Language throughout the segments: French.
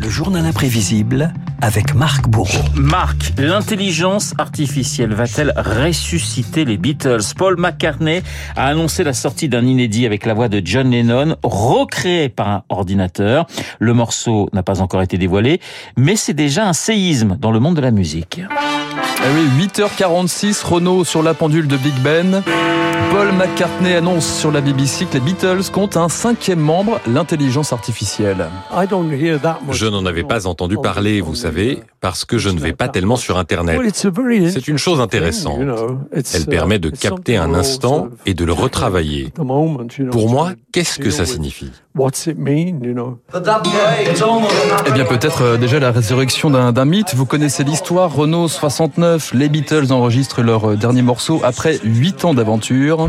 Le journal imprévisible avec Marc Bourreau. Marc, l'intelligence artificielle va-t-elle ressusciter les Beatles? Paul McCartney a annoncé la sortie d'un inédit avec la voix de John Lennon, recréé par un ordinateur. Le morceau n'a pas encore été dévoilé, mais c'est déjà un séisme dans le monde de la musique. Ah oui, 8h46, Renault sur la pendule de Big Ben. Paul McCartney annonce sur la BBC que les Beatles comptent un cinquième membre, l'intelligence artificielle. Je n'en avais pas entendu parler, vous savez, parce que je ne vais pas tellement sur Internet. C'est une chose intéressante. Elle permet de capter un instant et de le retravailler. Pour moi, qu'est-ce que ça signifie? Eh bien peut-être euh, déjà la résurrection d'un mythe. Vous connaissez l'histoire, Renault 69, les Beatles enregistrent leur euh, dernier morceau après 8 ans d'aventure.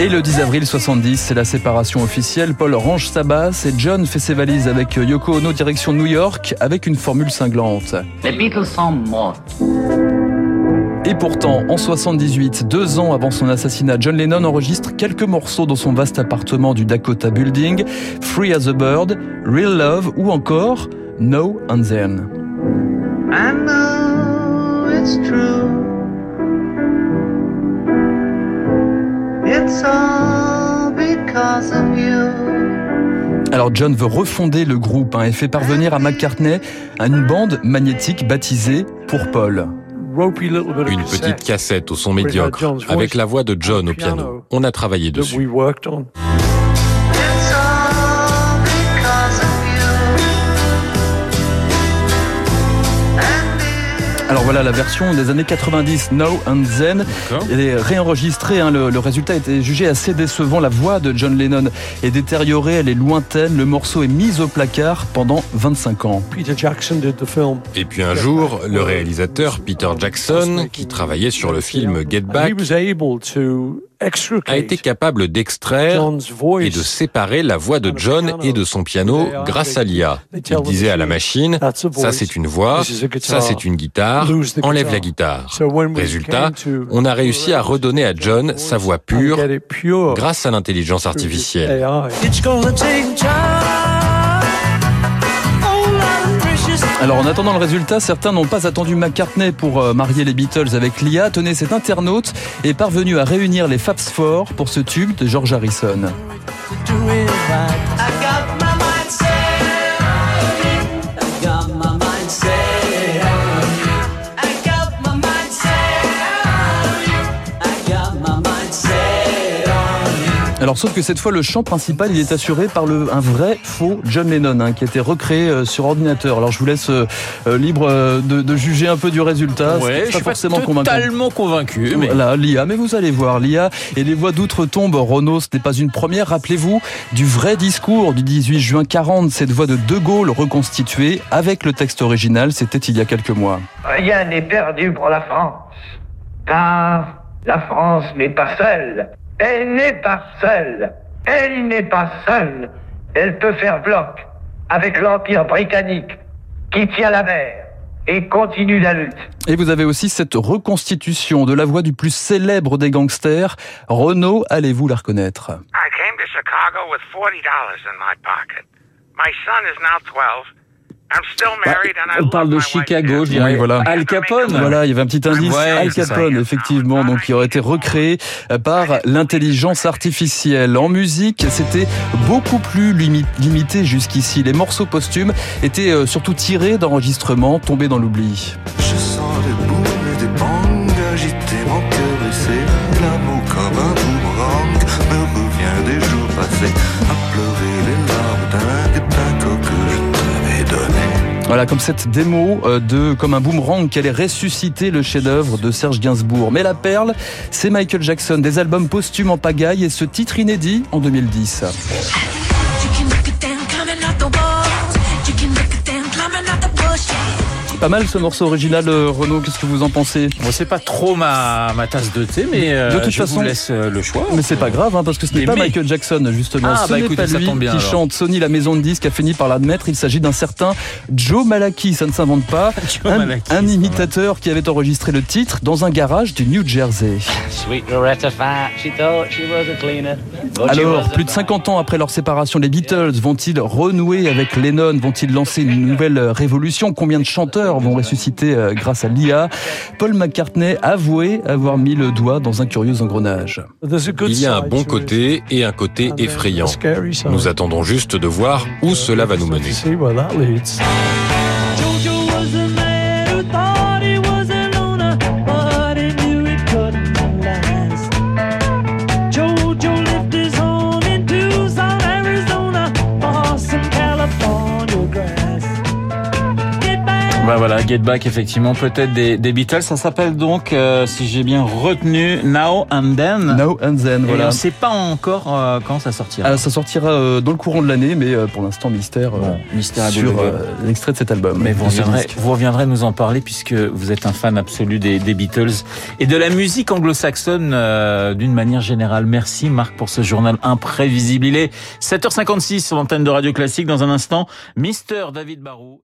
Et le 10 avril 70, c'est la séparation officielle. Paul range sa basse et John fait ses valises avec Yoko Ono direction New York avec une formule cinglante. Les Beatles sont morts. Et pourtant, en 78, deux ans avant son assassinat, John Lennon enregistre quelques morceaux dans son vaste appartement du Dakota Building, Free as a Bird, Real Love ou encore No and Then. I know it's true. Alors John veut refonder le groupe hein, et fait parvenir à McCartney une bande magnétique baptisée Pour Paul. Une petite cassette au son médiocre, avec la voix de John au piano. On a travaillé dessus. Voilà la version des années 90, No and Then. Elle est réenregistrée, hein, le, le résultat a été jugé assez décevant. La voix de John Lennon est détériorée, elle est lointaine. Le morceau est mis au placard pendant 25 ans. Et puis un jour, le réalisateur Peter Jackson, qui travaillait sur le film Get Back, a été capable d'extraire et de séparer la voix de John et de son piano grâce à l'IA. Il disait à la machine, ça c'est une voix, ça c'est une guitare, enlève la guitare. Résultat, on a réussi à redonner à John sa voix pure grâce à l'intelligence artificielle. Alors en attendant le résultat, certains n'ont pas attendu McCartney pour euh, marier les Beatles avec l'IA. Tenez, cet internaute est parvenu à réunir les Fabs Four pour ce tube de George Harrison. Alors sauf que cette fois le chant principal il est assuré par le, un vrai faux John Lennon hein, qui a été recréé euh, sur ordinateur. Alors je vous laisse euh, euh, libre euh, de, de juger un peu du résultat. Ouais, je suis pas forcément convaincant. totalement convaincu, mais Voilà, l'IA, mais vous allez voir, l'IA et les voix d'outre-tombe, Renault, ce n'est pas une première. Rappelez-vous du vrai discours du 18 juin 40, cette voix de De Gaulle reconstituée avec le texte original, c'était il y a quelques mois. Rien n'est perdu pour la France, car la France n'est pas seule. Elle n'est pas seule. Elle n'est pas seule. Elle peut faire bloc avec l'Empire britannique qui tient la mer et continue la lutte. Et vous avez aussi cette reconstitution de la voix du plus célèbre des gangsters. Renault, allez-vous la reconnaître? I came to Chicago with $40 in my pocket. My son is now 12. I'm still married and I on parle de Chicago, je dirais. Oui, voilà. Al Capone. Voilà, il y avait un petit indice. Ouais, Al. Capone, effectivement, donc qui aurait été recréé euh, par l'intelligence artificielle. En musique, c'était beaucoup plus limi- limité jusqu'ici. Les morceaux posthumes étaient euh, surtout tirés d'enregistrements tombés dans l'oubli. Voilà, comme cette démo euh, de comme un boomerang qui allait ressusciter le chef-d'œuvre de Serge Gainsbourg. Mais la perle, c'est Michael Jackson, des albums posthumes en pagaille et ce titre inédit en 2010. Pas mal ce morceau original, euh, Renaud, qu'est-ce que vous en pensez Bon, c'est pas trop ma, ma tasse de thé, mais euh, De toute je façon- vous laisse euh, le choix. Mais c'est pas grave, hein, parce que ce n'est pas mais- Michael Jackson, justement. Ah, ce bah, n'est écoutez, pas ça lui tombe bien, qui alors. chante. Sony, la maison de disques, a fini par l'admettre. Il s'agit d'un certain Joe Malaki, ça ne s'invente pas. Joe un, Malaki, un imitateur qui avait enregistré le titre dans un garage du New Jersey. Sweet Loretta Fat, she thought she was a cleaner. but she Alors, plus de 50 ans après leur séparation, les Beatles vont-ils renouer avec Lennon? Vont-ils lancer une nouvelle révolution? Combien de chanteurs vont ressusciter euh, grâce à l'IA Paul McCartney a avoué avoir mis le doigt dans un curieux engrenage. Il y a un bon côté et un côté effrayant. Nous attendons juste de voir où cela va nous mener. Voilà, Get Back, effectivement, peut-être des, des Beatles. Ça s'appelle donc, euh, si j'ai bien retenu, Now and Then. Now and then, Et on voilà. ne sait pas encore euh, quand ça sortira. Ah, ça sortira euh, dans le courant de l'année, mais euh, pour l'instant mystère, euh, Bon, mystère sur euh, l'extrait de cet album. Mais vous reviendrez, vous reviendrez nous en parler puisque vous êtes un fan absolu des, des Beatles et de la musique anglo-saxonne euh, d'une manière générale. Merci Marc pour ce journal imprévisible. Il est 7h56 sur l'antenne de Radio Classique. Dans un instant, Mister David Barou.